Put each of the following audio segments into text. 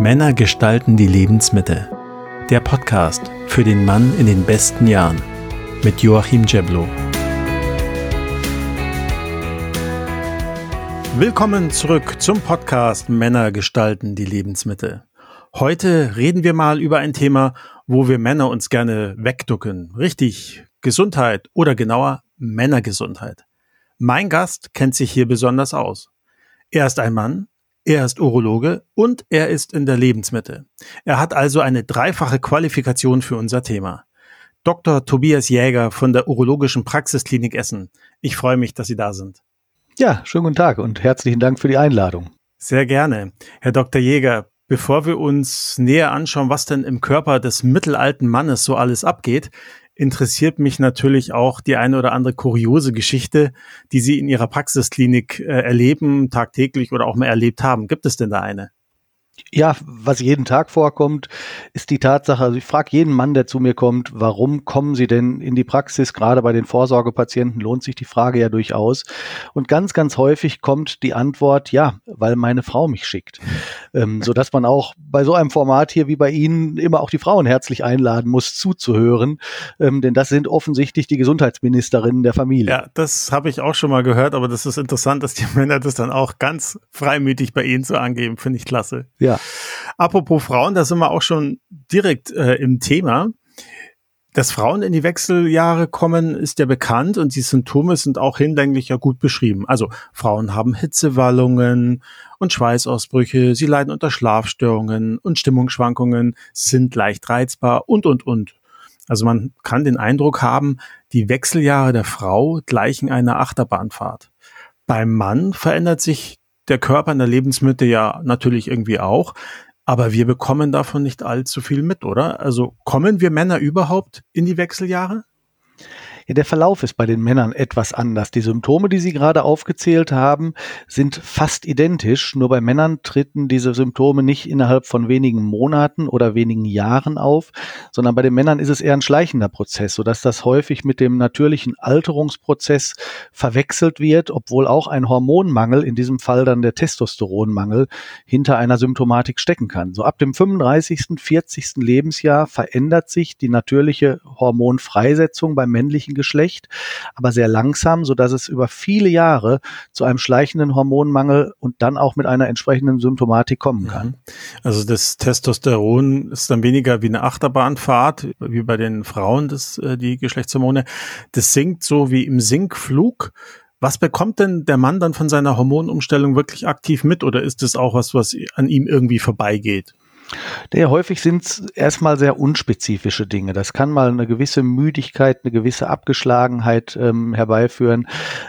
Männer gestalten die Lebensmitte. Der Podcast für den Mann in den besten Jahren mit Joachim Jeblo. Willkommen zurück zum Podcast Männer gestalten die Lebensmitte. Heute reden wir mal über ein Thema, wo wir Männer uns gerne wegducken. Richtig, Gesundheit oder genauer Männergesundheit. Mein Gast kennt sich hier besonders aus. Er ist ein Mann, er ist Urologe und er ist in der Lebensmitte. Er hat also eine dreifache Qualifikation für unser Thema. Dr. Tobias Jäger von der Urologischen Praxisklinik Essen. Ich freue mich, dass Sie da sind. Ja, schönen guten Tag und herzlichen Dank für die Einladung. Sehr gerne. Herr Dr. Jäger, bevor wir uns näher anschauen, was denn im Körper des mittelalten Mannes so alles abgeht, interessiert mich natürlich auch die eine oder andere kuriose Geschichte, die Sie in Ihrer Praxisklinik äh, erleben, tagtäglich oder auch mal erlebt haben. Gibt es denn da eine? Ja, was jeden Tag vorkommt, ist die Tatsache, also ich frage jeden Mann, der zu mir kommt, warum kommen Sie denn in die Praxis? Gerade bei den Vorsorgepatienten lohnt sich die Frage ja durchaus. Und ganz, ganz häufig kommt die Antwort, ja, weil meine Frau mich schickt. Ähm, so dass man auch bei so einem Format hier wie bei Ihnen immer auch die Frauen herzlich einladen muss, zuzuhören. Ähm, denn das sind offensichtlich die Gesundheitsministerinnen der Familie. Ja, das habe ich auch schon mal gehört, aber das ist interessant, dass die Männer das dann auch ganz freimütig bei Ihnen so angeben. Finde ich klasse. Ja. Apropos Frauen, da sind wir auch schon direkt äh, im Thema. Dass Frauen in die Wechseljahre kommen, ist ja bekannt und die Symptome sind auch hinlänglich ja gut beschrieben. Also Frauen haben Hitzewallungen und Schweißausbrüche, sie leiden unter Schlafstörungen und Stimmungsschwankungen, sind leicht reizbar und, und, und. Also man kann den Eindruck haben, die Wechseljahre der Frau gleichen einer Achterbahnfahrt. Beim Mann verändert sich der Körper in der Lebensmitte ja natürlich irgendwie auch. Aber wir bekommen davon nicht allzu viel mit, oder? Also kommen wir Männer überhaupt in die Wechseljahre? Ja, der Verlauf ist bei den Männern etwas anders. Die Symptome, die Sie gerade aufgezählt haben, sind fast identisch. Nur bei Männern treten diese Symptome nicht innerhalb von wenigen Monaten oder wenigen Jahren auf, sondern bei den Männern ist es eher ein schleichender Prozess, sodass das häufig mit dem natürlichen Alterungsprozess verwechselt wird, obwohl auch ein Hormonmangel, in diesem Fall dann der Testosteronmangel, hinter einer Symptomatik stecken kann. So ab dem 35., 40. Lebensjahr verändert sich die natürliche Hormonfreisetzung beim männlichen Geschlecht, aber sehr langsam, so dass es über viele Jahre zu einem schleichenden Hormonmangel und dann auch mit einer entsprechenden Symptomatik kommen kann. Also das Testosteron ist dann weniger wie eine Achterbahnfahrt, wie bei den Frauen, das, äh, die Geschlechtshormone. Das sinkt so wie im Sinkflug. Was bekommt denn der Mann dann von seiner Hormonumstellung wirklich aktiv mit oder ist es auch was, was an ihm irgendwie vorbeigeht? Ja, häufig sind es erstmal sehr unspezifische Dinge. Das kann mal eine gewisse Müdigkeit, eine gewisse Abgeschlagenheit ähm, herbeiführen.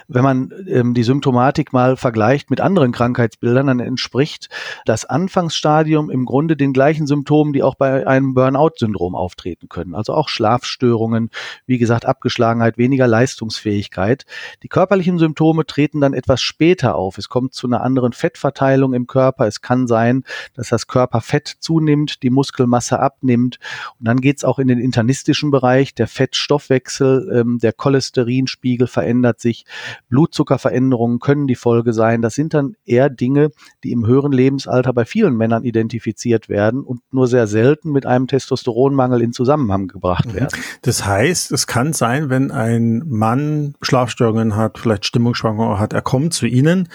Wenn man ähm, die Symptomatik mal vergleicht mit anderen Krankheitsbildern, dann entspricht das Anfangsstadium im Grunde den gleichen Symptomen, die auch bei einem Burnout-Syndrom auftreten können. Also auch Schlafstörungen, wie gesagt, Abgeschlagenheit, weniger Leistungsfähigkeit. Die körperlichen Symptome treten dann etwas später auf. Es kommt zu einer anderen Fettverteilung im Körper. Es kann sein, dass das Körperfett zunimmt, die Muskelmasse abnimmt. Und dann geht's auch in den internistischen Bereich. Der Fettstoffwechsel, ähm, der Cholesterinspiegel verändert sich. Blutzuckerveränderungen können die Folge sein. Das sind dann eher Dinge, die im höheren Lebensalter bei vielen Männern identifiziert werden und nur sehr selten mit einem Testosteronmangel in Zusammenhang gebracht mhm. werden. Das heißt, es kann sein, wenn ein Mann Schlafstörungen hat, vielleicht Stimmungsschwankungen hat, er kommt zu Ihnen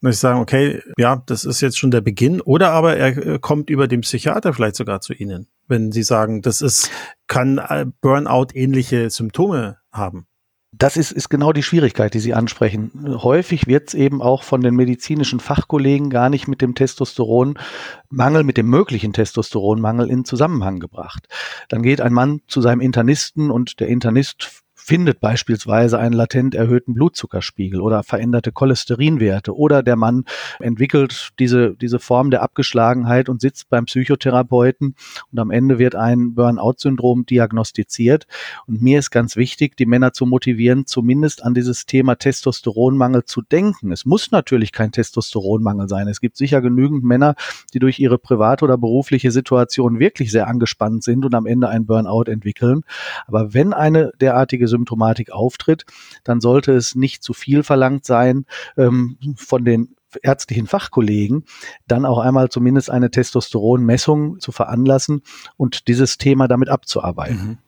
dass ich sagen, okay, ja, das ist jetzt schon der Beginn. Oder aber er äh, kommt über den Psychiater vielleicht sogar zu Ihnen, wenn Sie sagen, das ist, kann äh, Burnout ähnliche Symptome haben. Das ist, ist genau die Schwierigkeit, die Sie ansprechen. Häufig wird es eben auch von den medizinischen Fachkollegen gar nicht mit dem Testosteronmangel, mit dem möglichen Testosteronmangel in Zusammenhang gebracht. Dann geht ein Mann zu seinem Internisten und der Internist findet beispielsweise einen latent erhöhten Blutzuckerspiegel oder veränderte Cholesterinwerte oder der Mann entwickelt diese, diese Form der Abgeschlagenheit und sitzt beim Psychotherapeuten und am Ende wird ein Burnout-Syndrom diagnostiziert. Und mir ist ganz wichtig, die Männer zu motivieren, zumindest an dieses Thema Testosteronmangel zu denken. Es muss natürlich kein Testosteronmangel sein. Es gibt sicher genügend Männer, die durch ihre private oder berufliche Situation wirklich sehr angespannt sind und am Ende ein Burnout entwickeln. Aber wenn eine derartige Symptomatik auftritt, dann sollte es nicht zu viel verlangt sein, ähm, von den ärztlichen Fachkollegen, dann auch einmal zumindest eine Testosteronmessung zu veranlassen und dieses Thema damit abzuarbeiten. Mhm.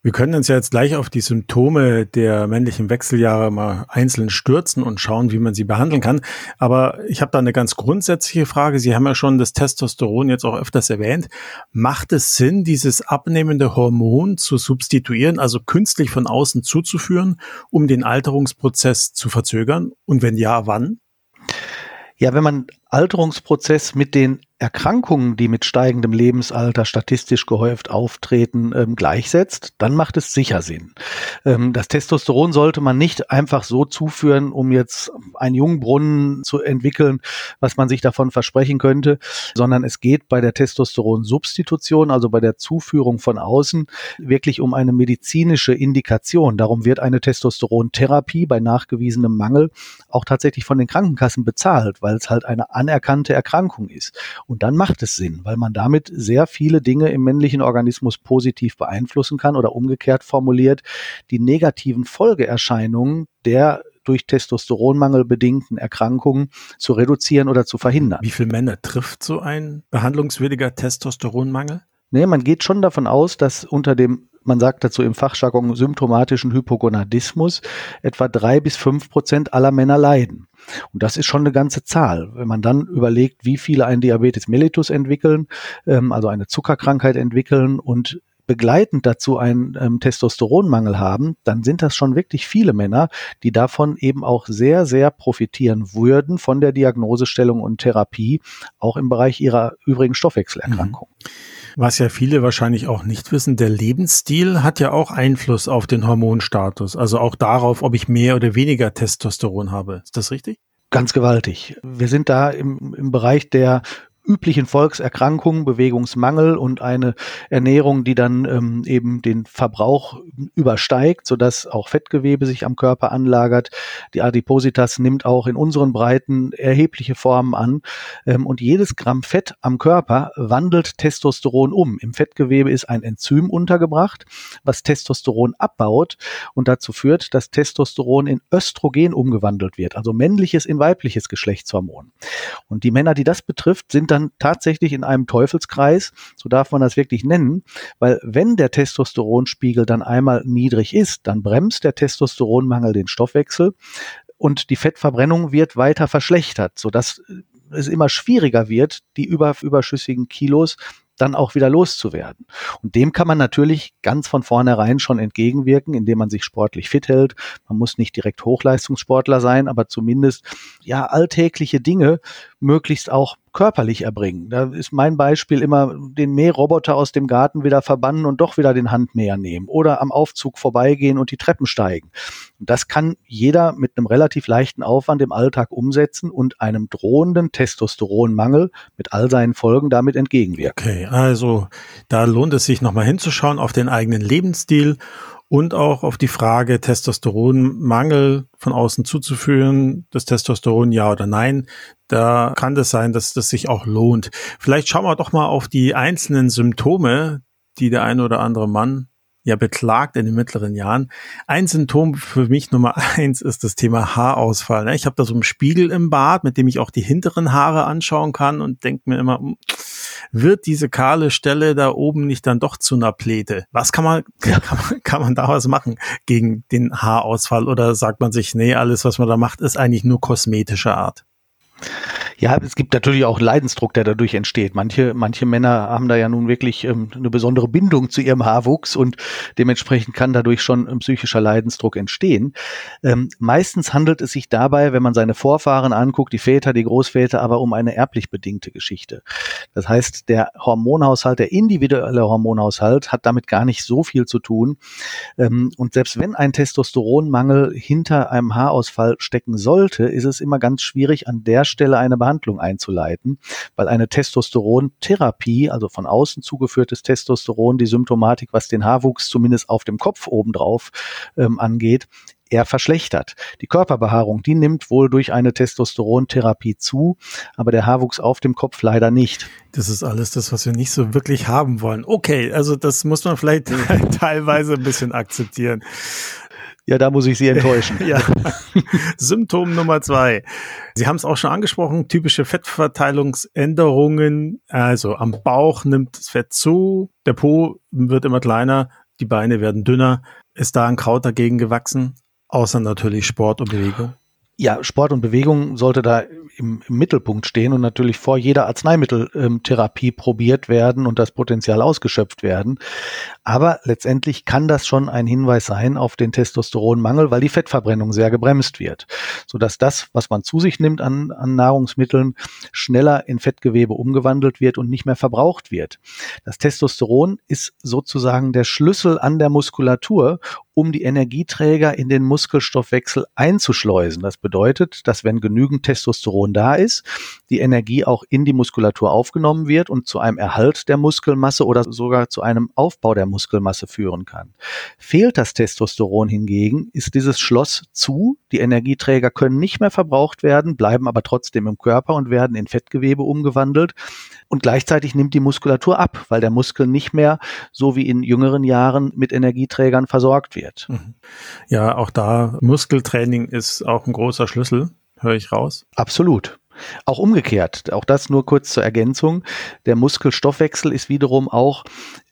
Wir können uns ja jetzt gleich auf die Symptome der männlichen Wechseljahre mal einzeln stürzen und schauen, wie man sie behandeln kann. Aber ich habe da eine ganz grundsätzliche Frage. Sie haben ja schon das Testosteron jetzt auch öfters erwähnt. Macht es Sinn, dieses abnehmende Hormon zu substituieren, also künstlich von außen zuzuführen, um den Alterungsprozess zu verzögern? Und wenn ja, wann? Ja, wenn man Alterungsprozess mit den Erkrankungen, die mit steigendem Lebensalter statistisch gehäuft auftreten, ähm, gleichsetzt, dann macht es sicher Sinn. Ähm, das Testosteron sollte man nicht einfach so zuführen, um jetzt einen Jungbrunnen zu entwickeln, was man sich davon versprechen könnte, sondern es geht bei der Testosteronsubstitution, also bei der Zuführung von außen, wirklich um eine medizinische Indikation. Darum wird eine Testosterontherapie bei nachgewiesenem Mangel auch tatsächlich von den Krankenkassen bezahlt, weil es halt eine anerkannte Erkrankung ist. Und dann macht es Sinn, weil man damit sehr viele Dinge im männlichen Organismus positiv beeinflussen kann oder umgekehrt formuliert, die negativen Folgeerscheinungen der durch Testosteronmangel bedingten Erkrankungen zu reduzieren oder zu verhindern. Wie viele Männer trifft so ein behandlungswürdiger Testosteronmangel? Nee, man geht schon davon aus, dass unter dem man sagt dazu im Fachjargon symptomatischen Hypogonadismus, etwa drei bis fünf Prozent aller Männer leiden. Und das ist schon eine ganze Zahl. Wenn man dann überlegt, wie viele einen Diabetes mellitus entwickeln, ähm, also eine Zuckerkrankheit entwickeln und begleitend dazu einen ähm, Testosteronmangel haben, dann sind das schon wirklich viele Männer, die davon eben auch sehr, sehr profitieren würden von der Diagnosestellung und Therapie, auch im Bereich ihrer übrigen Stoffwechselerkrankung. Mhm. Was ja viele wahrscheinlich auch nicht wissen, der Lebensstil hat ja auch Einfluss auf den Hormonstatus, also auch darauf, ob ich mehr oder weniger Testosteron habe. Ist das richtig? Ganz gewaltig. Wir sind da im, im Bereich der üblichen Volkserkrankungen, Bewegungsmangel und eine Ernährung, die dann ähm, eben den Verbrauch übersteigt, sodass auch Fettgewebe sich am Körper anlagert. Die Adipositas nimmt auch in unseren Breiten erhebliche Formen an. Ähm, und jedes Gramm Fett am Körper wandelt Testosteron um. Im Fettgewebe ist ein Enzym untergebracht, was Testosteron abbaut und dazu führt, dass Testosteron in Östrogen umgewandelt wird, also männliches in weibliches Geschlechtshormon. Und die Männer, die das betrifft, sind dann dann tatsächlich in einem Teufelskreis, so darf man das wirklich nennen, weil wenn der Testosteronspiegel dann einmal niedrig ist, dann bremst der Testosteronmangel den Stoffwechsel und die Fettverbrennung wird weiter verschlechtert, sodass es immer schwieriger wird, die über, überschüssigen Kilos dann auch wieder loszuwerden. Und dem kann man natürlich ganz von vornherein schon entgegenwirken, indem man sich sportlich fit hält. Man muss nicht direkt Hochleistungssportler sein, aber zumindest ja alltägliche Dinge möglichst auch körperlich erbringen. Da ist mein Beispiel immer den Mähroboter aus dem Garten wieder verbannen und doch wieder den Handmäher nehmen oder am Aufzug vorbeigehen und die Treppen steigen. Und das kann jeder mit einem relativ leichten Aufwand im Alltag umsetzen und einem drohenden Testosteronmangel mit all seinen Folgen damit entgegenwirken. Okay, also da lohnt es sich nochmal hinzuschauen auf den eigenen Lebensstil und auch auf die Frage Testosteronmangel von außen zuzuführen, das Testosteron ja oder nein. Da kann das sein, dass das sich auch lohnt. Vielleicht schauen wir doch mal auf die einzelnen Symptome, die der eine oder andere Mann ja beklagt in den mittleren Jahren. Ein Symptom für mich Nummer eins ist das Thema Haarausfall. Ne? Ich habe da so einen Spiegel im Bart, mit dem ich auch die hinteren Haare anschauen kann und denke mir immer, hm, wird diese kahle Stelle da oben nicht dann doch zu einer Pläte? Was kann man, kann man, kann man da was machen gegen den Haarausfall? Oder sagt man sich, nee, alles, was man da macht, ist eigentlich nur kosmetischer Art? Ja, es gibt natürlich auch Leidensdruck, der dadurch entsteht. Manche, manche Männer haben da ja nun wirklich ähm, eine besondere Bindung zu ihrem Haarwuchs und dementsprechend kann dadurch schon ein psychischer Leidensdruck entstehen. Ähm, meistens handelt es sich dabei, wenn man seine Vorfahren anguckt, die Väter, die Großväter, aber um eine erblich bedingte Geschichte. Das heißt, der Hormonhaushalt, der individuelle Hormonhaushalt hat damit gar nicht so viel zu tun. Ähm, und selbst wenn ein Testosteronmangel hinter einem Haarausfall stecken sollte, ist es immer ganz schwierig, an der Stelle eine Behandlung einzuleiten, weil eine Testosterontherapie, also von außen zugeführtes Testosteron, die Symptomatik, was den Haarwuchs zumindest auf dem Kopf obendrauf ähm, angeht, eher verschlechtert. Die Körperbehaarung, die nimmt wohl durch eine Testosterontherapie zu, aber der Haarwuchs auf dem Kopf leider nicht. Das ist alles das, was wir nicht so wirklich haben wollen. Okay, also das muss man vielleicht teilweise ein bisschen akzeptieren. Ja, da muss ich Sie enttäuschen. ja. Symptom Nummer zwei. Sie haben es auch schon angesprochen, typische Fettverteilungsänderungen. Also am Bauch nimmt das Fett zu, der Po wird immer kleiner, die Beine werden dünner. Ist da ein Kraut dagegen gewachsen? Außer natürlich Sport und Bewegung. Ja, Sport und Bewegung sollte da im, im Mittelpunkt stehen und natürlich vor jeder Arzneimitteltherapie ähm, probiert werden und das Potenzial ausgeschöpft werden. Aber letztendlich kann das schon ein Hinweis sein auf den Testosteronmangel, weil die Fettverbrennung sehr gebremst wird, sodass das, was man zu sich nimmt an, an Nahrungsmitteln, schneller in Fettgewebe umgewandelt wird und nicht mehr verbraucht wird. Das Testosteron ist sozusagen der Schlüssel an der Muskulatur, um die Energieträger in den Muskelstoffwechsel einzuschleusen. Das bedeutet, dass wenn genügend Testosteron da ist, die Energie auch in die Muskulatur aufgenommen wird und zu einem Erhalt der Muskelmasse oder sogar zu einem Aufbau der Muskelmasse führen kann. Fehlt das Testosteron hingegen, ist dieses Schloss zu, die Energieträger können nicht mehr verbraucht werden, bleiben aber trotzdem im Körper und werden in Fettgewebe umgewandelt und gleichzeitig nimmt die Muskulatur ab, weil der Muskel nicht mehr so wie in jüngeren Jahren mit Energieträgern versorgt wird. Mhm. Ja, auch da Muskeltraining ist auch ein großer Schlüssel, höre ich raus. Absolut. Auch umgekehrt, auch das nur kurz zur Ergänzung. Der Muskelstoffwechsel ist wiederum auch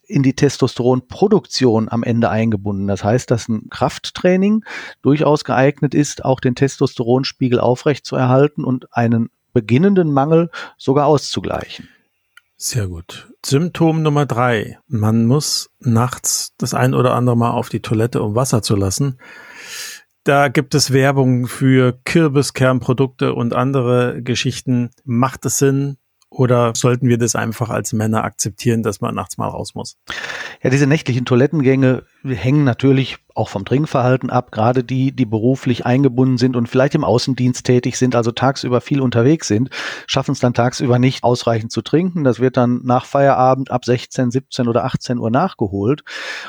in die Testosteronproduktion am Ende eingebunden. Das heißt, dass ein Krafttraining durchaus geeignet ist, auch den Testosteronspiegel aufrechtzuerhalten und einen beginnenden Mangel sogar auszugleichen. Sehr gut. Symptom Nummer drei. Man muss nachts das ein oder andere Mal auf die Toilette, um Wasser zu lassen. Da gibt es Werbung für Kürbiskernprodukte und andere Geschichten. Macht es Sinn? Oder sollten wir das einfach als Männer akzeptieren, dass man nachts mal raus muss? Ja, diese nächtlichen Toilettengänge hängen natürlich auch vom Trinkverhalten ab, gerade die, die beruflich eingebunden sind und vielleicht im Außendienst tätig sind, also tagsüber viel unterwegs sind, schaffen es dann tagsüber nicht ausreichend zu trinken. Das wird dann nach Feierabend ab 16, 17 oder 18 Uhr nachgeholt.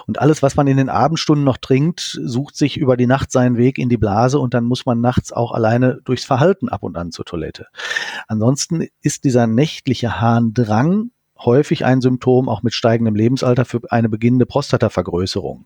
Und alles, was man in den Abendstunden noch trinkt, sucht sich über die Nacht seinen Weg in die Blase und dann muss man nachts auch alleine durchs Verhalten ab und an zur Toilette. Ansonsten ist dieser nächtliche Harndrang häufig ein Symptom, auch mit steigendem Lebensalter, für eine beginnende Prostatavergrößerung.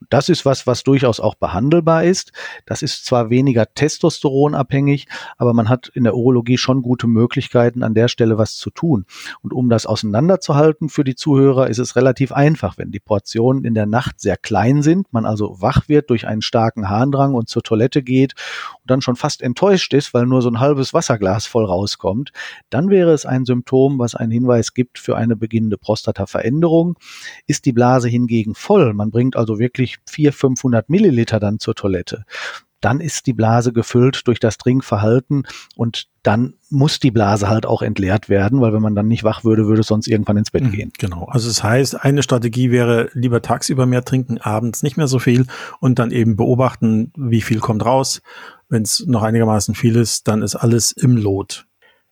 Und das ist was, was durchaus auch behandelbar ist. Das ist zwar weniger testosteronabhängig, aber man hat in der Urologie schon gute Möglichkeiten, an der Stelle was zu tun. Und um das auseinanderzuhalten für die Zuhörer, ist es relativ einfach, wenn die Portionen in der Nacht sehr klein sind, man also wach wird durch einen starken Harndrang und zur Toilette geht und dann schon fast enttäuscht ist, weil nur so ein halbes Wasserglas voll rauskommt, dann wäre es ein Symptom, was einen Hinweis gibt für eine beginnende Prostataveränderung. Ist die Blase hingegen voll, man bringt also wirklich 400, 500 Milliliter dann zur Toilette, dann ist die Blase gefüllt durch das Trinkverhalten und dann muss die Blase halt auch entleert werden, weil wenn man dann nicht wach würde, würde es sonst irgendwann ins Bett mhm, gehen. Genau. Also das heißt, eine Strategie wäre lieber tagsüber mehr trinken, abends nicht mehr so viel und dann eben beobachten, wie viel kommt raus. Wenn es noch einigermaßen viel ist, dann ist alles im Lot.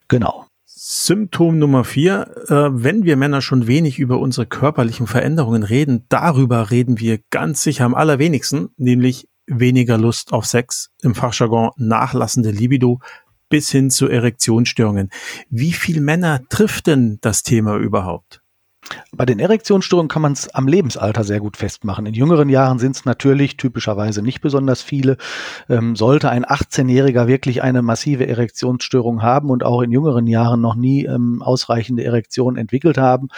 Genau. Symptom Nummer vier, äh, wenn wir Männer schon wenig über unsere körperlichen Veränderungen reden, darüber reden wir ganz sicher am allerwenigsten, nämlich weniger Lust auf Sex, im Fachjargon nachlassende Libido bis hin zu Erektionsstörungen. Wie viele Männer trifft denn das Thema überhaupt? Bei den Erektionsstörungen kann man es am Lebensalter sehr gut festmachen. In jüngeren Jahren sind es natürlich typischerweise nicht besonders viele. Ähm, sollte ein 18-Jähriger wirklich eine massive Erektionsstörung haben und auch in jüngeren Jahren noch nie ähm, ausreichende Erektion entwickelt haben,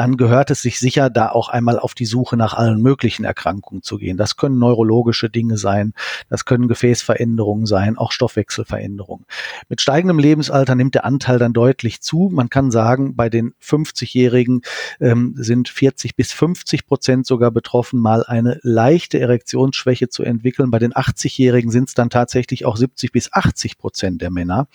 dann gehört es sich sicher, da auch einmal auf die Suche nach allen möglichen Erkrankungen zu gehen. Das können neurologische Dinge sein, das können Gefäßveränderungen sein, auch Stoffwechselveränderungen. Mit steigendem Lebensalter nimmt der Anteil dann deutlich zu. Man kann sagen, bei den 50-Jährigen ähm, sind 40 bis 50 Prozent sogar betroffen, mal eine leichte Erektionsschwäche zu entwickeln. Bei den 80-Jährigen sind es dann tatsächlich auch 70 bis 80 Prozent der Männer.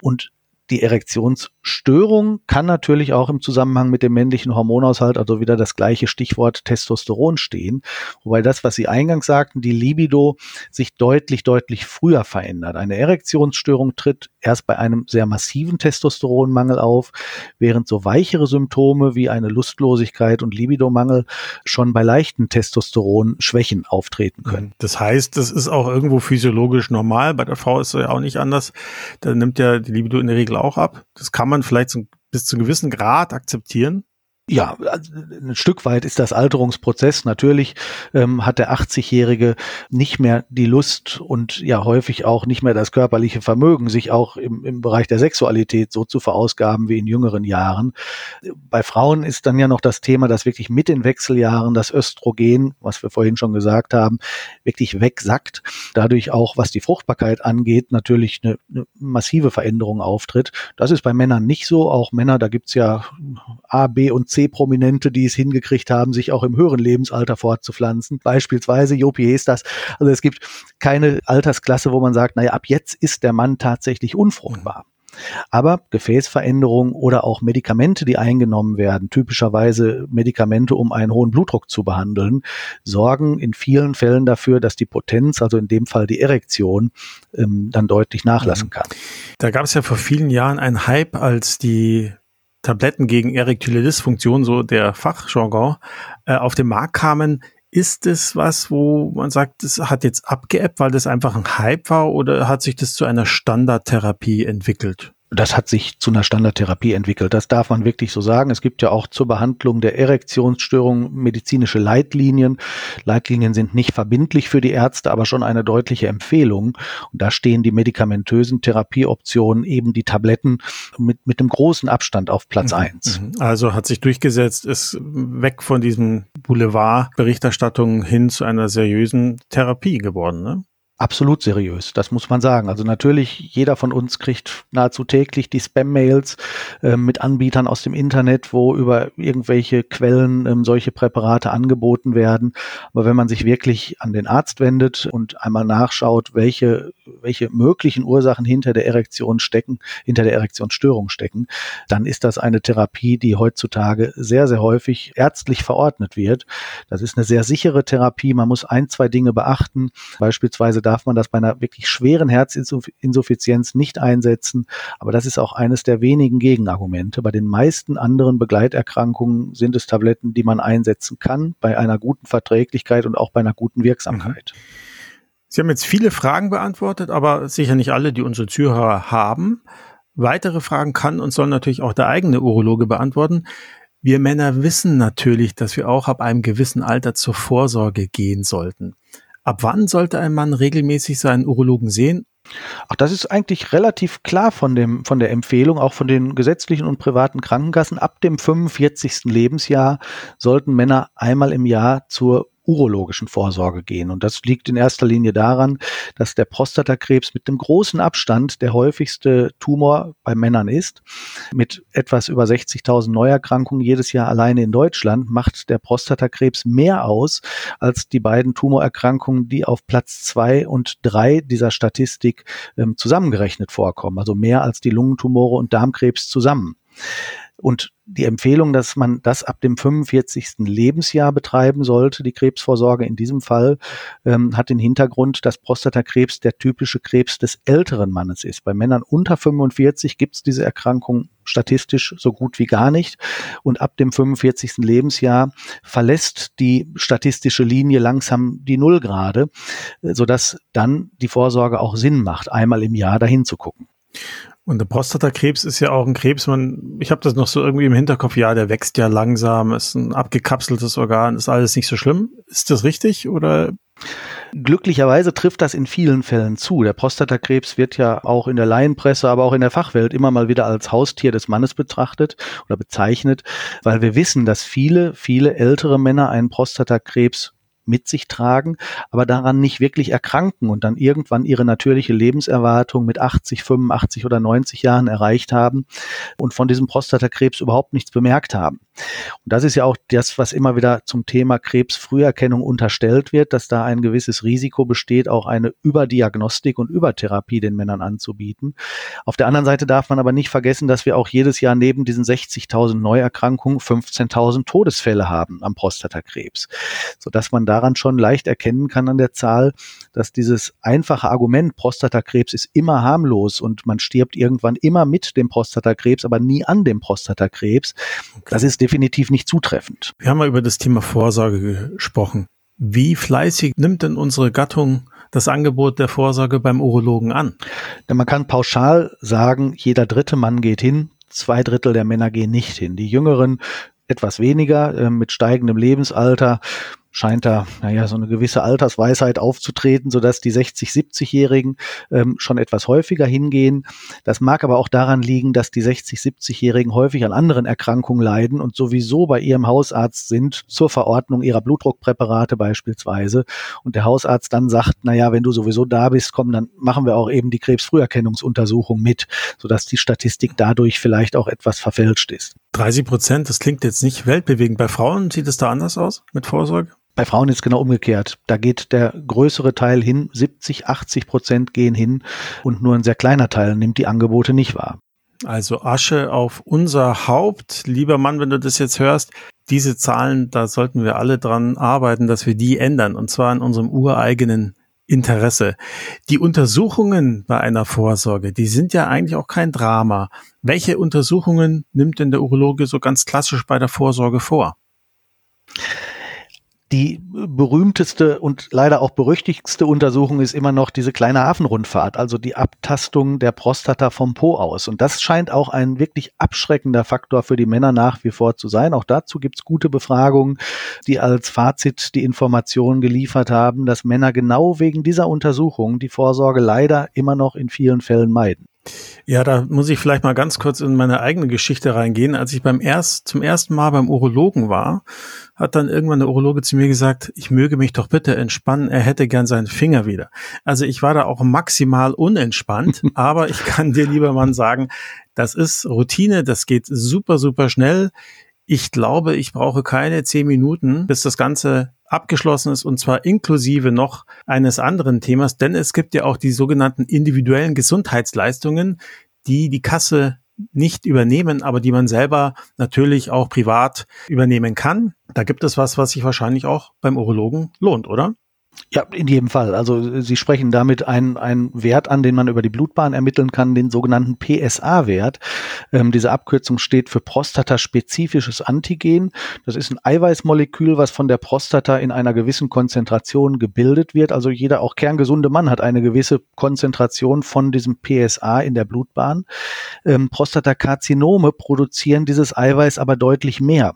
Und die Erektionsstörung kann natürlich auch im Zusammenhang mit dem männlichen Hormonaushalt, also wieder das gleiche Stichwort Testosteron stehen. Wobei das, was Sie eingangs sagten, die Libido sich deutlich, deutlich früher verändert. Eine Erektionsstörung tritt erst bei einem sehr massiven Testosteronmangel auf, während so weichere Symptome wie eine Lustlosigkeit und Libidomangel schon bei leichten Testosteronschwächen auftreten können. Das heißt, das ist auch irgendwo physiologisch normal. Bei der Frau ist es ja auch nicht anders. Da nimmt ja die Libido in der Regel auch ab. Das kann man vielleicht bis zu einem gewissen Grad akzeptieren. Ja, also ein Stück weit ist das Alterungsprozess. Natürlich ähm, hat der 80-Jährige nicht mehr die Lust und ja häufig auch nicht mehr das körperliche Vermögen, sich auch im, im Bereich der Sexualität so zu verausgaben wie in jüngeren Jahren. Bei Frauen ist dann ja noch das Thema, dass wirklich mit den Wechseljahren das Östrogen, was wir vorhin schon gesagt haben, wirklich wegsackt. Dadurch auch, was die Fruchtbarkeit angeht, natürlich eine, eine massive Veränderung auftritt. Das ist bei Männern nicht so. Auch Männer, da gibt's ja A, B und C C-Prominente, die es hingekriegt haben, sich auch im höheren Lebensalter fortzupflanzen. Beispielsweise Jopi das. Also es gibt keine Altersklasse, wo man sagt, naja, ab jetzt ist der Mann tatsächlich unfruchtbar. Aber Gefäßveränderungen oder auch Medikamente, die eingenommen werden, typischerweise Medikamente, um einen hohen Blutdruck zu behandeln, sorgen in vielen Fällen dafür, dass die Potenz, also in dem Fall die Erektion, ähm, dann deutlich nachlassen mhm. kann. Da gab es ja vor vielen Jahren einen Hype, als die Tabletten gegen erektile Dysfunktion, so der Fachjargon, äh, auf den Markt kamen, ist es was, wo man sagt, das hat jetzt abgeebbt, weil das einfach ein Hype war oder hat sich das zu einer Standardtherapie entwickelt? Das hat sich zu einer Standardtherapie entwickelt. Das darf man wirklich so sagen. Es gibt ja auch zur Behandlung der Erektionsstörung medizinische Leitlinien. Leitlinien sind nicht verbindlich für die Ärzte, aber schon eine deutliche Empfehlung. Und da stehen die medikamentösen Therapieoptionen, eben die Tabletten, mit, mit einem großen Abstand auf Platz mhm. eins. Mhm. Also hat sich durchgesetzt, ist weg von diesen Boulevard-Berichterstattungen hin zu einer seriösen Therapie geworden. Ne? Absolut seriös, das muss man sagen. Also natürlich, jeder von uns kriegt nahezu täglich die Spam-Mails äh, mit Anbietern aus dem Internet, wo über irgendwelche Quellen ähm, solche Präparate angeboten werden. Aber wenn man sich wirklich an den Arzt wendet und einmal nachschaut, welche, welche möglichen Ursachen hinter der Erektion stecken, hinter der Erektionsstörung stecken, dann ist das eine Therapie, die heutzutage sehr, sehr häufig ärztlich verordnet wird. Das ist eine sehr sichere Therapie. Man muss ein, zwei Dinge beachten. Beispielsweise darf man das bei einer wirklich schweren Herzinsuffizienz nicht einsetzen. Aber das ist auch eines der wenigen Gegenargumente. Bei den meisten anderen Begleiterkrankungen sind es Tabletten, die man einsetzen kann, bei einer guten Verträglichkeit und auch bei einer guten Wirksamkeit. Mhm. Sie haben jetzt viele Fragen beantwortet, aber sicher nicht alle, die unsere Zuhörer haben. Weitere Fragen kann und soll natürlich auch der eigene Urologe beantworten. Wir Männer wissen natürlich, dass wir auch ab einem gewissen Alter zur Vorsorge gehen sollten. Ab wann sollte ein Mann regelmäßig seinen Urologen sehen? Ach, das ist eigentlich relativ klar von dem, von der Empfehlung, auch von den gesetzlichen und privaten Krankenkassen. Ab dem 45. Lebensjahr sollten Männer einmal im Jahr zur urologischen Vorsorge gehen. Und das liegt in erster Linie daran, dass der Prostatakrebs mit dem großen Abstand der häufigste Tumor bei Männern ist. Mit etwas über 60.000 Neuerkrankungen jedes Jahr alleine in Deutschland macht der Prostatakrebs mehr aus als die beiden Tumorerkrankungen, die auf Platz zwei und drei dieser Statistik ähm, zusammengerechnet vorkommen. Also mehr als die Lungentumore und Darmkrebs zusammen. Und die Empfehlung, dass man das ab dem 45. Lebensjahr betreiben sollte, die Krebsvorsorge in diesem Fall, ähm, hat den Hintergrund, dass Prostatakrebs der typische Krebs des älteren Mannes ist. Bei Männern unter 45 gibt es diese Erkrankung statistisch so gut wie gar nicht. Und ab dem 45. Lebensjahr verlässt die statistische Linie langsam die Nullgrade, sodass dann die Vorsorge auch Sinn macht, einmal im Jahr dahin zu gucken. Und der Prostatakrebs ist ja auch ein Krebs, man, ich habe das noch so irgendwie im Hinterkopf, ja, der wächst ja langsam, ist ein abgekapseltes Organ, ist alles nicht so schlimm. Ist das richtig oder? Glücklicherweise trifft das in vielen Fällen zu. Der Prostatakrebs wird ja auch in der Laienpresse, aber auch in der Fachwelt immer mal wieder als Haustier des Mannes betrachtet oder bezeichnet, weil wir wissen, dass viele, viele ältere Männer einen Prostatakrebs mit sich tragen, aber daran nicht wirklich erkranken und dann irgendwann ihre natürliche Lebenserwartung mit 80, 85 oder 90 Jahren erreicht haben und von diesem Prostatakrebs überhaupt nichts bemerkt haben. Und das ist ja auch das, was immer wieder zum Thema Krebsfrüherkennung unterstellt wird, dass da ein gewisses Risiko besteht, auch eine Überdiagnostik und Übertherapie den Männern anzubieten. Auf der anderen Seite darf man aber nicht vergessen, dass wir auch jedes Jahr neben diesen 60.000 Neuerkrankungen 15.000 Todesfälle haben am Prostatakrebs, sodass man daran schon leicht erkennen kann an der Zahl, dass dieses einfache Argument Prostatakrebs ist immer harmlos und man stirbt irgendwann immer mit dem Prostatakrebs, aber nie an dem Prostatakrebs, das ist definitiv nicht zutreffend. Wir haben mal über das Thema Vorsorge gesprochen. Wie fleißig nimmt denn unsere Gattung das Angebot der Vorsorge beim Urologen an? Denn man kann pauschal sagen, jeder dritte Mann geht hin, zwei Drittel der Männer gehen nicht hin. Die Jüngeren etwas weniger äh, mit steigendem Lebensalter scheint da, naja, so eine gewisse Altersweisheit aufzutreten, sodass die 60-, 70-Jährigen ähm, schon etwas häufiger hingehen. Das mag aber auch daran liegen, dass die 60-, 70-Jährigen häufig an anderen Erkrankungen leiden und sowieso bei ihrem Hausarzt sind zur Verordnung ihrer Blutdruckpräparate beispielsweise. Und der Hausarzt dann sagt, naja, wenn du sowieso da bist, komm, dann machen wir auch eben die Krebsfrüherkennungsuntersuchung mit, sodass die Statistik dadurch vielleicht auch etwas verfälscht ist. 30 Prozent, das klingt jetzt nicht weltbewegend. Bei Frauen sieht es da anders aus mit Vorsorge? Bei Frauen ist es genau umgekehrt. Da geht der größere Teil hin, 70, 80 Prozent gehen hin und nur ein sehr kleiner Teil nimmt die Angebote nicht wahr. Also Asche auf unser Haupt. Lieber Mann, wenn du das jetzt hörst, diese Zahlen, da sollten wir alle dran arbeiten, dass wir die ändern. Und zwar in unserem ureigenen Interesse. Die Untersuchungen bei einer Vorsorge, die sind ja eigentlich auch kein Drama. Welche Untersuchungen nimmt denn der Urologe so ganz klassisch bei der Vorsorge vor? Die berühmteste und leider auch berüchtigste Untersuchung ist immer noch diese kleine Hafenrundfahrt, also die Abtastung der Prostata vom Po aus. Und das scheint auch ein wirklich abschreckender Faktor für die Männer nach wie vor zu sein. Auch dazu gibt's gute Befragungen, die als Fazit die Informationen geliefert haben, dass Männer genau wegen dieser Untersuchung die Vorsorge leider immer noch in vielen Fällen meiden. Ja, da muss ich vielleicht mal ganz kurz in meine eigene Geschichte reingehen. Als ich beim erst, zum ersten Mal beim Urologen war, hat dann irgendwann der Urologe zu mir gesagt, ich möge mich doch bitte entspannen, er hätte gern seinen Finger wieder. Also ich war da auch maximal unentspannt, aber ich kann dir, lieber Mann, sagen, das ist Routine, das geht super, super schnell. Ich glaube, ich brauche keine zehn Minuten, bis das Ganze abgeschlossen ist und zwar inklusive noch eines anderen Themas, denn es gibt ja auch die sogenannten individuellen Gesundheitsleistungen, die die Kasse nicht übernehmen, aber die man selber natürlich auch privat übernehmen kann. Da gibt es was, was sich wahrscheinlich auch beim Urologen lohnt, oder? Ja, in jedem Fall. Also Sie sprechen damit einen, einen Wert an, den man über die Blutbahn ermitteln kann, den sogenannten PSA-Wert. Ähm, diese Abkürzung steht für prostataspezifisches Antigen. Das ist ein Eiweißmolekül, was von der Prostata in einer gewissen Konzentration gebildet wird. Also jeder auch kerngesunde Mann hat eine gewisse Konzentration von diesem PSA in der Blutbahn. Ähm, Prostatakarzinome produzieren dieses Eiweiß aber deutlich mehr,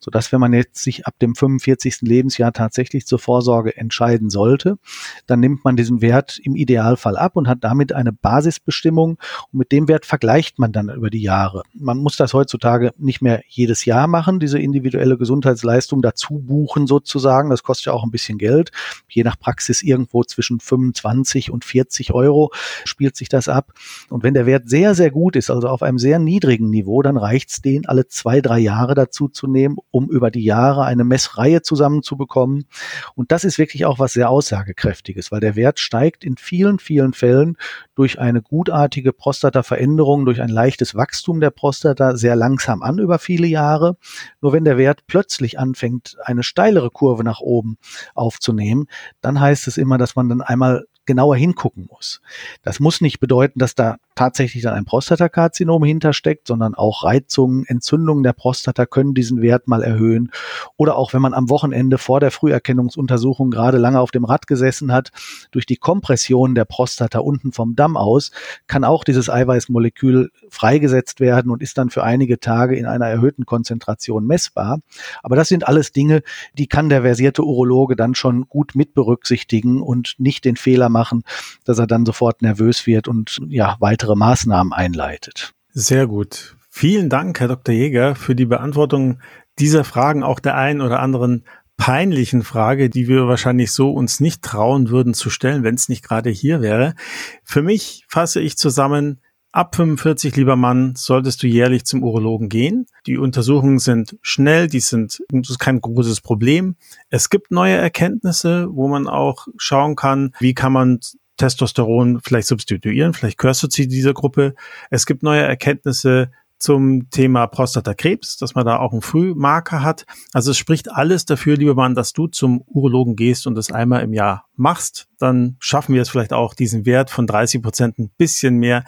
sodass wenn man jetzt sich ab dem 45. Lebensjahr tatsächlich zur Vorsorge entscheidet, entscheiden sollte, dann nimmt man diesen Wert im Idealfall ab und hat damit eine Basisbestimmung und mit dem Wert vergleicht man dann über die Jahre. Man muss das heutzutage nicht mehr jedes Jahr machen, diese individuelle Gesundheitsleistung dazu buchen sozusagen. Das kostet ja auch ein bisschen Geld. Je nach Praxis irgendwo zwischen 25 und 40 Euro spielt sich das ab. Und wenn der Wert sehr, sehr gut ist, also auf einem sehr niedrigen Niveau, dann reicht es den alle zwei, drei Jahre dazu zu nehmen, um über die Jahre eine Messreihe zusammenzubekommen. Und das ist wirklich auch was sehr Aussagekräftiges, weil der Wert steigt in vielen, vielen Fällen durch eine gutartige Prostataveränderung, durch ein leichtes Wachstum der Prostata sehr langsam an über viele Jahre. Nur wenn der Wert plötzlich anfängt, eine steilere Kurve nach oben aufzunehmen, dann heißt es immer, dass man dann einmal genauer hingucken muss. Das muss nicht bedeuten, dass da tatsächlich dann ein Prostatakarzinom hintersteckt, sondern auch Reizungen, Entzündungen der Prostata können diesen Wert mal erhöhen. Oder auch wenn man am Wochenende vor der Früherkennungsuntersuchung gerade lange auf dem Rad gesessen hat, durch die Kompression der Prostata unten vom Damm aus, kann auch dieses Eiweißmolekül freigesetzt werden und ist dann für einige Tage in einer erhöhten Konzentration messbar. Aber das sind alles Dinge, die kann der versierte Urologe dann schon gut mit berücksichtigen und nicht den Fehler machen, dass er dann sofort nervös wird und ja, weitere Maßnahmen einleitet. Sehr gut. Vielen Dank, Herr Dr. Jäger, für die Beantwortung dieser Fragen, auch der einen oder anderen peinlichen Frage, die wir wahrscheinlich so uns nicht trauen würden zu stellen, wenn es nicht gerade hier wäre. Für mich fasse ich zusammen, Ab 45, lieber Mann, solltest du jährlich zum Urologen gehen. Die Untersuchungen sind schnell, die sind, das ist kein großes Problem. Es gibt neue Erkenntnisse, wo man auch schauen kann, wie kann man Testosteron vielleicht substituieren, vielleicht gehörst du zu dieser Gruppe. Es gibt neue Erkenntnisse, zum Thema Prostatakrebs, dass man da auch einen Frühmarker hat. Also es spricht alles dafür, lieber Mann, dass du zum Urologen gehst und das einmal im Jahr machst. Dann schaffen wir es vielleicht auch, diesen Wert von 30 Prozent ein bisschen mehr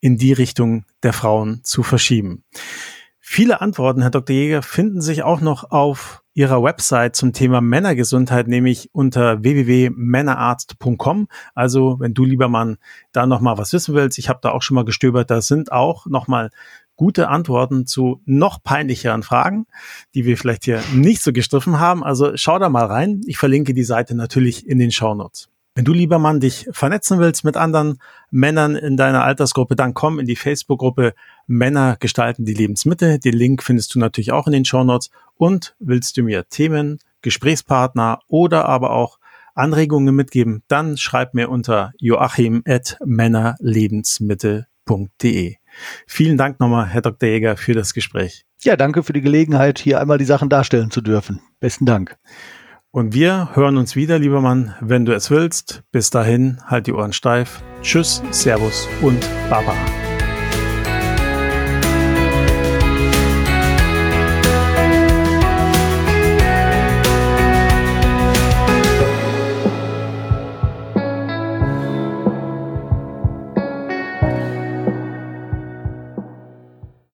in die Richtung der Frauen zu verschieben. Viele Antworten, Herr Dr. Jäger, finden sich auch noch auf Ihrer Website zum Thema Männergesundheit, nämlich unter www.männerarzt.com. Also, wenn du, lieber Mann, da nochmal was wissen willst, ich habe da auch schon mal gestöbert, da sind auch nochmal gute Antworten zu noch peinlicheren Fragen, die wir vielleicht hier nicht so gestriffen haben. Also schau da mal rein. Ich verlinke die Seite natürlich in den Show Notes. Wenn du, lieber Mann, dich vernetzen willst mit anderen Männern in deiner Altersgruppe, dann komm in die Facebook-Gruppe Männer gestalten die Lebensmitte. Den Link findest du natürlich auch in den Show Notes. Und willst du mir Themen, Gesprächspartner oder aber auch Anregungen mitgeben, dann schreib mir unter joachim.männerlebensmittel.de. Vielen Dank nochmal, Herr Dr. Jäger, für das Gespräch. Ja, danke für die Gelegenheit, hier einmal die Sachen darstellen zu dürfen. Besten Dank. Und wir hören uns wieder, lieber Mann, wenn du es willst. Bis dahin, halt die Ohren steif. Tschüss, Servus und Baba.